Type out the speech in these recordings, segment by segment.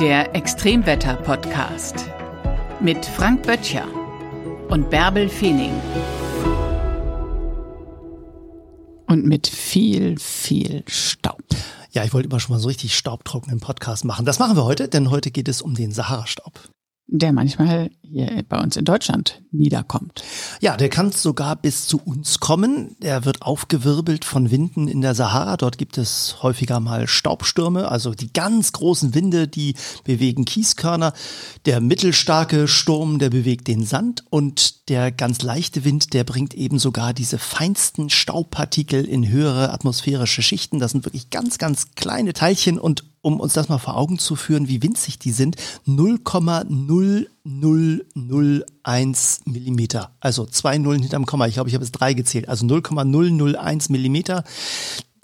Der Extremwetter-Podcast mit Frank Böttcher und Bärbel Feening. Und mit viel, viel Staub. Ja, ich wollte immer schon mal so richtig staubtrockenen Podcast machen. Das machen wir heute, denn heute geht es um den Sahara-Staub der manchmal hier bei uns in Deutschland niederkommt. Ja, der kann sogar bis zu uns kommen. Der wird aufgewirbelt von Winden in der Sahara. Dort gibt es häufiger mal Staubstürme, also die ganz großen Winde, die bewegen Kieskörner. Der mittelstarke Sturm, der bewegt den Sand und der ganz leichte Wind, der bringt eben sogar diese feinsten Staubpartikel in höhere atmosphärische Schichten. Das sind wirklich ganz, ganz kleine Teilchen und um uns das mal vor Augen zu führen, wie winzig die sind, 0,0001 Millimeter. Also zwei Nullen hinterm Komma. Ich glaube, ich habe es drei gezählt. Also 0,001 Millimeter.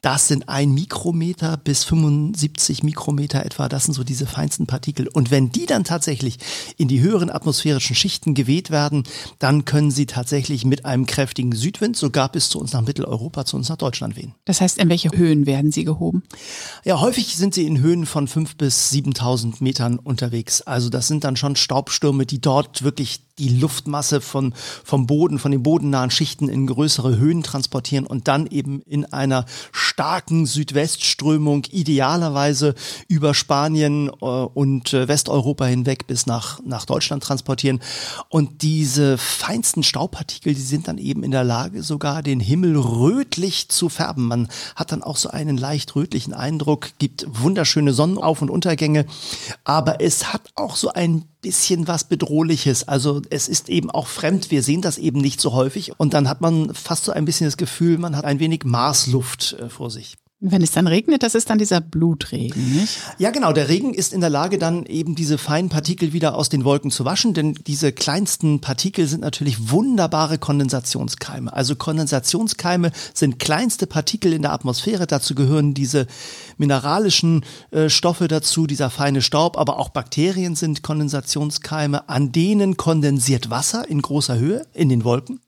Das sind ein Mikrometer bis 75 Mikrometer etwa. Das sind so diese feinsten Partikel. Und wenn die dann tatsächlich in die höheren atmosphärischen Schichten geweht werden, dann können sie tatsächlich mit einem kräftigen Südwind sogar bis zu uns nach Mitteleuropa, zu uns nach Deutschland wehen. Das heißt, in welche Höhen werden sie gehoben? Ja, häufig sind sie in Höhen von 5 bis 7000 Metern unterwegs. Also das sind dann schon Staubstürme, die dort wirklich die Luftmasse von, vom Boden, von den bodennahen Schichten in größere Höhen transportieren und dann eben in einer starken Südwestströmung idealerweise über Spanien äh, und äh, Westeuropa hinweg bis nach, nach Deutschland transportieren. Und diese feinsten Staubpartikel, die sind dann eben in der Lage, sogar den Himmel rötlich zu färben. Man hat dann auch so einen leicht rötlichen Eindruck, gibt wunderschöne Sonnenauf- und Untergänge, aber es hat auch so ein bisschen was Bedrohliches. Also es ist eben auch fremd. Wir sehen das eben nicht so häufig. Und dann hat man fast so ein bisschen das Gefühl, man hat ein wenig Marsluft äh, vor sich. Wenn es dann regnet, das ist dann dieser Blutregen, nicht? Ja, genau. Der Regen ist in der Lage, dann eben diese feinen Partikel wieder aus den Wolken zu waschen, denn diese kleinsten Partikel sind natürlich wunderbare Kondensationskeime. Also Kondensationskeime sind kleinste Partikel in der Atmosphäre. Dazu gehören diese mineralischen äh, Stoffe dazu, dieser feine Staub, aber auch Bakterien sind Kondensationskeime. An denen kondensiert Wasser in großer Höhe in den Wolken.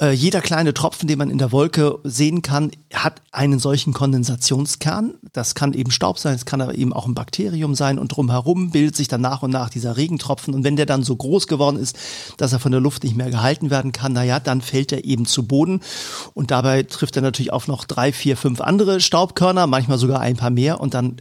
Äh, jeder kleine Tropfen, den man in der Wolke sehen kann, hat einen solchen Kondensationskern. Das kann eben Staub sein, es kann aber eben auch ein Bakterium sein und drumherum bildet sich dann nach und nach dieser Regentropfen. Und wenn der dann so groß geworden ist, dass er von der Luft nicht mehr gehalten werden kann, naja, dann fällt er eben zu Boden. Und dabei trifft er natürlich auf noch drei, vier, fünf andere Staubkörner, manchmal sogar ein paar mehr. Und dann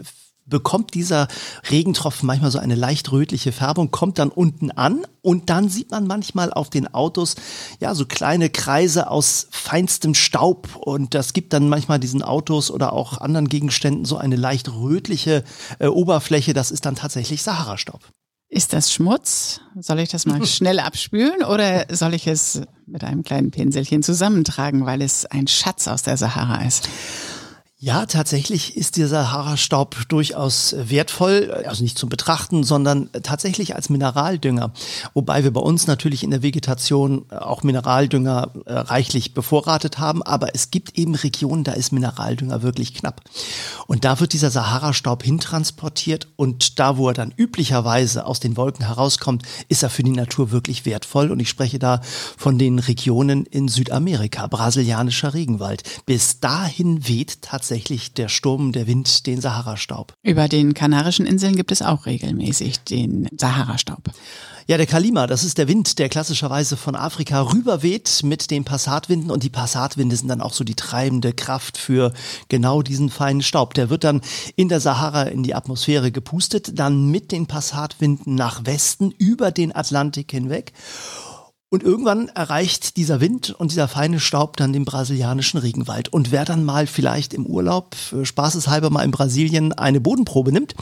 bekommt dieser Regentropfen manchmal so eine leicht rötliche Färbung, kommt dann unten an und dann sieht man manchmal auf den Autos ja so kleine Kreise aus feinstem Staub und das gibt dann manchmal diesen Autos oder auch anderen Gegenständen so eine leicht rötliche äh, Oberfläche. Das ist dann tatsächlich Sahara-Staub. Ist das Schmutz? Soll ich das mal schnell abspülen oder soll ich es mit einem kleinen Pinselchen zusammentragen, weil es ein Schatz aus der Sahara ist? Ja, tatsächlich ist dieser Sahara-Staub durchaus wertvoll, also nicht zum Betrachten, sondern tatsächlich als Mineraldünger. Wobei wir bei uns natürlich in der Vegetation auch Mineraldünger äh, reichlich bevorratet haben, aber es gibt eben Regionen, da ist Mineraldünger wirklich knapp. Und da wird dieser Sahara-Staub hintransportiert und da, wo er dann üblicherweise aus den Wolken herauskommt, ist er für die Natur wirklich wertvoll. Und ich spreche da von den Regionen in Südamerika, brasilianischer Regenwald. Bis dahin weht tatsächlich tatsächlich der Sturm, der Wind, den Sahara-Staub. Über den Kanarischen Inseln gibt es auch regelmäßig den Sahara-Staub. Ja, der Kalima, das ist der Wind, der klassischerweise von Afrika rüberweht mit den Passatwinden und die Passatwinde sind dann auch so die treibende Kraft für genau diesen feinen Staub. Der wird dann in der Sahara in die Atmosphäre gepustet, dann mit den Passatwinden nach Westen über den Atlantik hinweg und irgendwann erreicht dieser Wind und dieser feine Staub dann den brasilianischen Regenwald. Und wer dann mal vielleicht im Urlaub, spaßeshalber mal in Brasilien eine Bodenprobe nimmt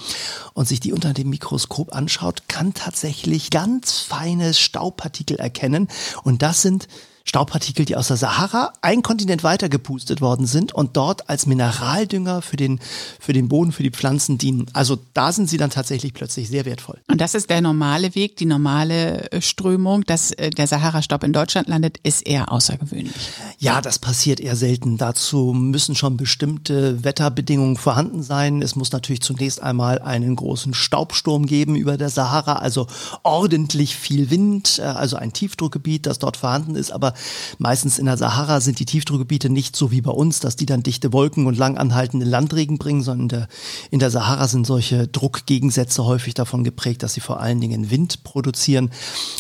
und sich die unter dem Mikroskop anschaut, kann tatsächlich ganz feine Staubpartikel erkennen. Und das sind Staubpartikel, die aus der Sahara ein Kontinent weiter gepustet worden sind und dort als Mineraldünger für den, für den Boden, für die Pflanzen dienen. Also da sind sie dann tatsächlich plötzlich sehr wertvoll. Und das ist der normale Weg, die normale äh, Strömung, dass äh, der Sahara-Staub in Deutschland landet, ist eher außergewöhnlich. Ja, das passiert eher selten. Dazu müssen schon bestimmte Wetterbedingungen vorhanden sein. Es muss natürlich zunächst einmal einen großen Staubsturm geben über der Sahara, also ordentlich viel Wind, äh, also ein Tiefdruckgebiet, das dort vorhanden ist. Aber Meistens in der Sahara sind die Tiefdruckgebiete nicht so wie bei uns, dass die dann dichte Wolken und lang anhaltende Landregen bringen, sondern in der, in der Sahara sind solche Druckgegensätze häufig davon geprägt, dass sie vor allen Dingen Wind produzieren.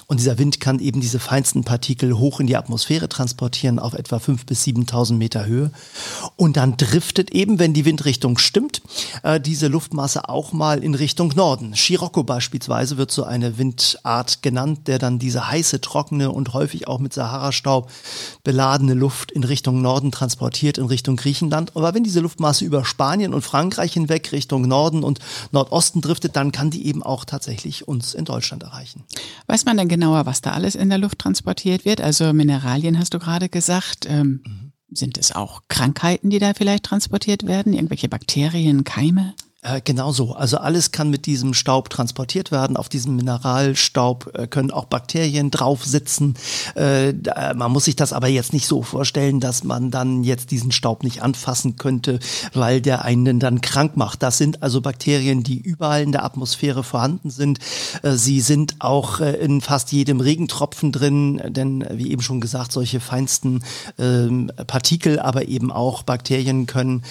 Und dieser Wind kann eben diese feinsten Partikel hoch in die Atmosphäre transportieren auf etwa 5.000 bis 7.000 Meter Höhe. Und dann driftet eben, wenn die Windrichtung stimmt, äh, diese Luftmasse auch mal in Richtung Norden. Scirocco beispielsweise wird so eine Windart genannt, der dann diese heiße, trockene und häufig auch mit Sahara-Staub beladene Luft in Richtung Norden transportiert, in Richtung Griechenland. Aber wenn diese Luftmasse über Spanien und Frankreich hinweg Richtung Norden und Nordosten driftet, dann kann die eben auch tatsächlich uns in Deutschland erreichen. Weiß man denn genauer, was da alles in der Luft transportiert wird? Also Mineralien hast du gerade gesagt. Ähm, mhm. Sind es auch Krankheiten, die da vielleicht transportiert werden? Irgendwelche Bakterien, Keime? Äh, genau so. Also alles kann mit diesem Staub transportiert werden. Auf diesem Mineralstaub äh, können auch Bakterien drauf sitzen. Äh, man muss sich das aber jetzt nicht so vorstellen, dass man dann jetzt diesen Staub nicht anfassen könnte, weil der einen dann krank macht. Das sind also Bakterien, die überall in der Atmosphäre vorhanden sind. Sie sind auch in fast jedem Regentropfen drin, denn wie eben schon gesagt, solche feinsten ähm, Partikel, aber eben auch Bakterien können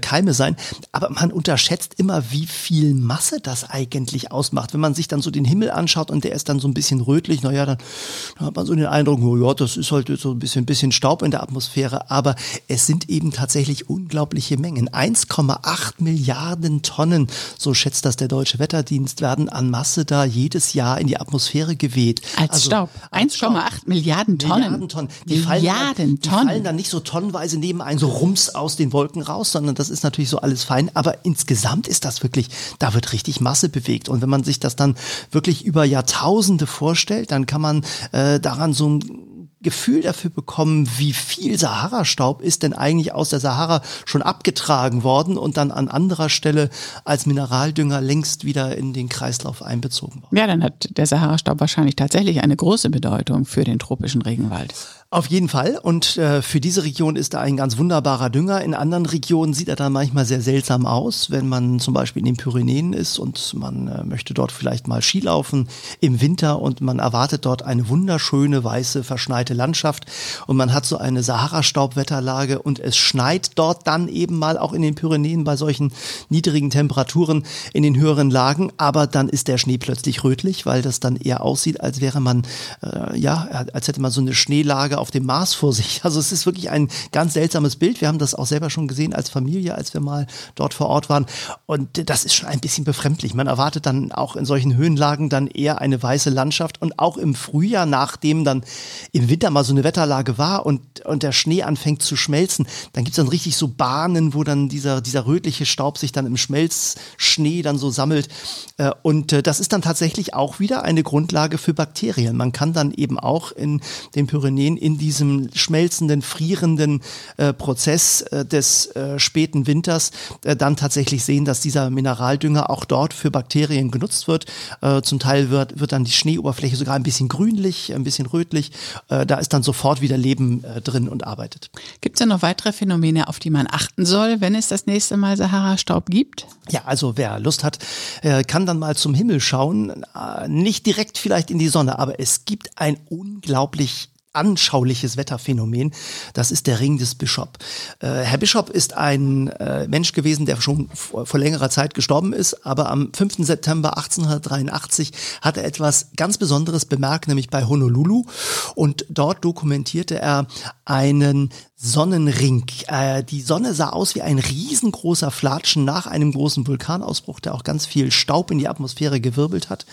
Keime sein. Aber man unterschätzt immer, wie viel Masse das eigentlich ausmacht. Wenn man sich dann so den Himmel anschaut und der ist dann so ein bisschen rötlich, naja, dann, dann hat man so den Eindruck, oh ja, das ist halt so ein bisschen, bisschen Staub in der Atmosphäre, aber es sind eben tatsächlich unglaubliche Mengen. 1,8 Milliarden Tonnen, so schätzt das der Deutsche Wetterdienst, werden an Masse da jedes Jahr in die Atmosphäre geweht. Als also, Staub. 1,8 Milliarden Tonnen. Milliarden Tonnen. Die, Milliarden fallen dann, die Tonnen. fallen dann nicht so tonnenweise nebenein so rums aus den Wolken raus, sondern das ist natürlich so alles fein, aber insgesamt ist das wirklich, da wird richtig Masse bewegt. Und wenn man sich das dann wirklich über Jahrtausende vorstellt, dann kann man äh, daran so ein Gefühl dafür bekommen, wie viel Sahara-Staub ist denn eigentlich aus der Sahara schon abgetragen worden und dann an anderer Stelle als Mineraldünger längst wieder in den Kreislauf einbezogen worden. Ja, dann hat der Sahara-Staub wahrscheinlich tatsächlich eine große Bedeutung für den tropischen Regenwald. Auf jeden Fall. Und äh, für diese Region ist er ein ganz wunderbarer Dünger. In anderen Regionen sieht er dann manchmal sehr seltsam aus, wenn man zum Beispiel in den Pyrenäen ist und man äh, möchte dort vielleicht mal Skilaufen im Winter und man erwartet dort eine wunderschöne, weiße, verschneite Landschaft und man hat so eine Sahara-Staubwetterlage und es schneit dort dann eben mal auch in den Pyrenäen bei solchen niedrigen Temperaturen in den höheren Lagen, aber dann ist der Schnee plötzlich rötlich, weil das dann eher aussieht, als wäre man, äh, ja, als hätte man so eine Schneelage auf dem Mars vor sich. Also es ist wirklich ein ganz seltsames Bild. Wir haben das auch selber schon gesehen als Familie, als wir mal dort vor Ort waren. Und das ist schon ein bisschen befremdlich. Man erwartet dann auch in solchen Höhenlagen dann eher eine weiße Landschaft und auch im Frühjahr, nachdem dann im Winter mal so eine Wetterlage war und, und der Schnee anfängt zu schmelzen, dann gibt es dann richtig so Bahnen, wo dann dieser, dieser rötliche Staub sich dann im Schmelzschnee dann so sammelt. Äh, und äh, das ist dann tatsächlich auch wieder eine Grundlage für Bakterien. Man kann dann eben auch in den Pyrenäen in in diesem schmelzenden, frierenden äh, Prozess äh, des äh, späten Winters äh, dann tatsächlich sehen, dass dieser Mineraldünger auch dort für Bakterien genutzt wird. Äh, zum Teil wird, wird dann die Schneeoberfläche sogar ein bisschen grünlich, ein bisschen rötlich. Äh, da ist dann sofort wieder Leben drin und arbeitet. Gibt es denn noch weitere Phänomene, auf die man achten soll, wenn es das nächste Mal Sahara-Staub gibt? Ja, also wer Lust hat, kann dann mal zum Himmel schauen. Nicht direkt vielleicht in die Sonne, aber es gibt ein unglaublich anschauliches Wetterphänomen. Das ist der Ring des Bishop. Äh, Herr Bishop ist ein äh, Mensch gewesen, der schon vor, vor, längerer Zeit gestorben ist, aber am 5. September 1883 hat er etwas ganz Besonderes bemerkt, nämlich bei Honolulu. Und dort dokumentierte er einen Sonnenring. Äh, die Sonne sah aus wie ein riesengroßer Flatschen nach einem großen Vulkanausbruch, der auch ganz viel Staub in die Atmosphäre gewirbelt hat.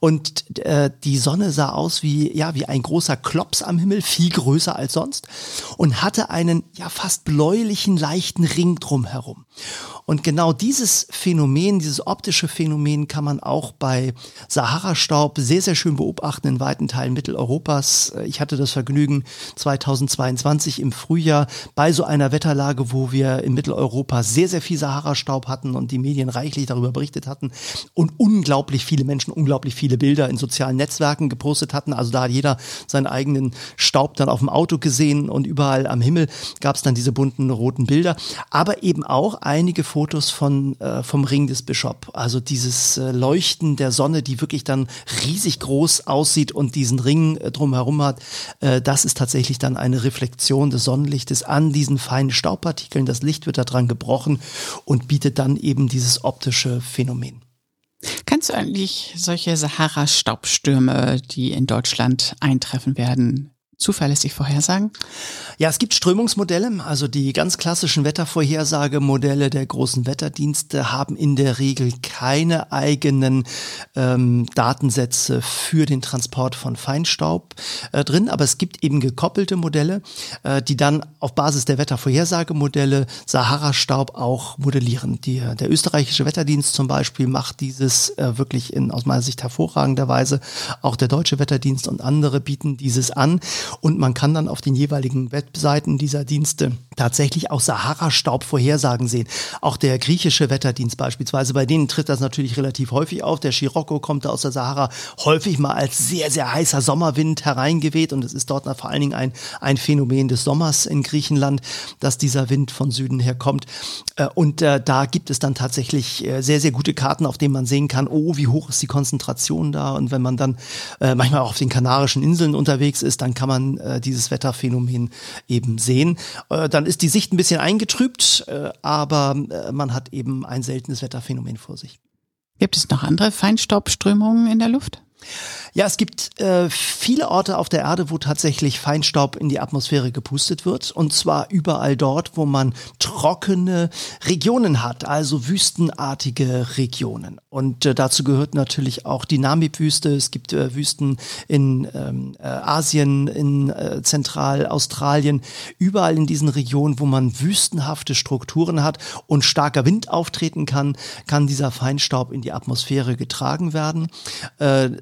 Und äh, die Sonne sah aus wie, ja, wie ein großer Klops am Himmel, viel größer als sonst und hatte einen, ja, fast bläulichen, leichten Ring drumherum. Und genau dieses Phänomen, dieses optische Phänomen kann man auch bei Sahara-Staub sehr, sehr schön beobachten in weiten Teilen Mitteleuropas. Ich hatte das Vergnügen 2022 im Frühjahr bei so einer Wetterlage, wo wir in Mitteleuropa sehr, sehr viel Sahara-Staub hatten und die Medien reichlich darüber berichtet hatten und unglaublich viele Menschen, unglaublich viele Bilder in sozialen Netzwerken gepostet hatten. Also da hat jeder seinen eigenen Staub dann auf dem Auto gesehen und überall am Himmel gab es dann diese bunten roten Bilder. Aber eben auch einige Fotos von, äh, vom Ring des Bishop. Also dieses äh, Leuchten der Sonne, die wirklich dann riesig groß aussieht und diesen Ring äh, drumherum hat. Äh, das ist tatsächlich dann eine Reflexion des Sonnenlichtes an diesen feinen Staubpartikeln. Das Licht wird daran gebrochen und bietet dann eben dieses optische Phänomen. Kannst du eigentlich solche Sahara-Staubstürme, die in Deutschland eintreffen werden, zuverlässig vorhersagen? Ja, es gibt Strömungsmodelle. Also die ganz klassischen Wettervorhersagemodelle der großen Wetterdienste haben in der Regel keine eigenen ähm, Datensätze für den Transport von Feinstaub äh, drin. Aber es gibt eben gekoppelte Modelle, äh, die dann auf Basis der Wettervorhersagemodelle Sahara-Staub auch modellieren. Die, der österreichische Wetterdienst zum Beispiel macht dieses äh, wirklich in aus meiner Sicht hervorragenderweise. Auch der deutsche Wetterdienst und andere bieten dieses an. Und man kann dann auf den jeweiligen Webseiten dieser Dienste tatsächlich auch Sahara-Staub-Vorhersagen sehen. Auch der griechische Wetterdienst beispielsweise, bei denen tritt das natürlich relativ häufig auf. Der Scirocco kommt aus der Sahara häufig mal als sehr, sehr heißer Sommerwind hereingeweht und es ist dort vor allen Dingen ein, ein Phänomen des Sommers in Griechenland, dass dieser Wind von Süden her kommt. Äh, und äh, da gibt es dann tatsächlich äh, sehr, sehr gute Karten, auf denen man sehen kann, oh, wie hoch ist die Konzentration da. Und wenn man dann manchmal auch auf den Kanarischen Inseln unterwegs ist, dann kann man dieses Wetterphänomen eben sehen. dann ist die Sicht ein bisschen eingetrübt, äh, aber äh, man hat eben ein seltenes Wetterphänomen vor sich. Gibt es noch andere Feinstaubströmungen in der Luft? Ja, es gibt äh, viele Orte auf der Erde, wo tatsächlich Feinstaub in die Atmosphäre gepustet wird. Und zwar überall dort, wo man trockene Regionen hat, also wüstenartige Regionen. Und äh, dazu gehört natürlich auch die Namib-Wüste. Es gibt äh, Wüsten in ähm, äh, Asien, in äh, Zentralaustralien, überall in diesen Regionen, wo man wüstenhafte Strukturen hat und starker Wind auftreten kann, kann dieser Feinstaub in die Atmosphäre getragen werden.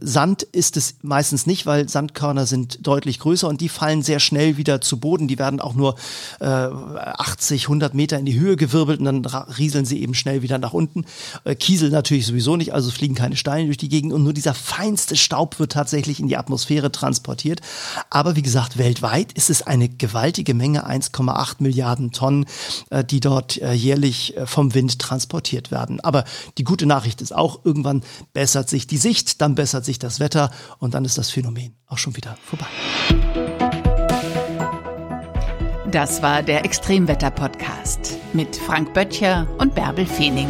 Sand ist es meistens nicht, weil Sandkörner sind deutlich größer und die fallen sehr schnell wieder zu Boden. Die werden auch nur äh, 80, 100 Meter in die Höhe gewirbelt und dann rieseln sie eben schnell wieder nach unten. Äh, Kiesel natürlich sowieso nicht, also fliegen keine Steine durch die Gegend und nur dieser feinste Staub wird tatsächlich in die Atmosphäre transportiert. Aber wie gesagt, weltweit ist es eine gewaltige Menge, 1,8 Milliarden Tonnen, äh, die dort äh, jährlich äh, vom Wind transportiert werden. Aber die gute Nachricht ist auch, irgendwann bessert sich die Sicht, dann bessert sich das Wetter und dann ist das Phänomen auch schon wieder vorbei. Das war der Extremwetter-Podcast mit Frank Böttcher und Bärbel Feening.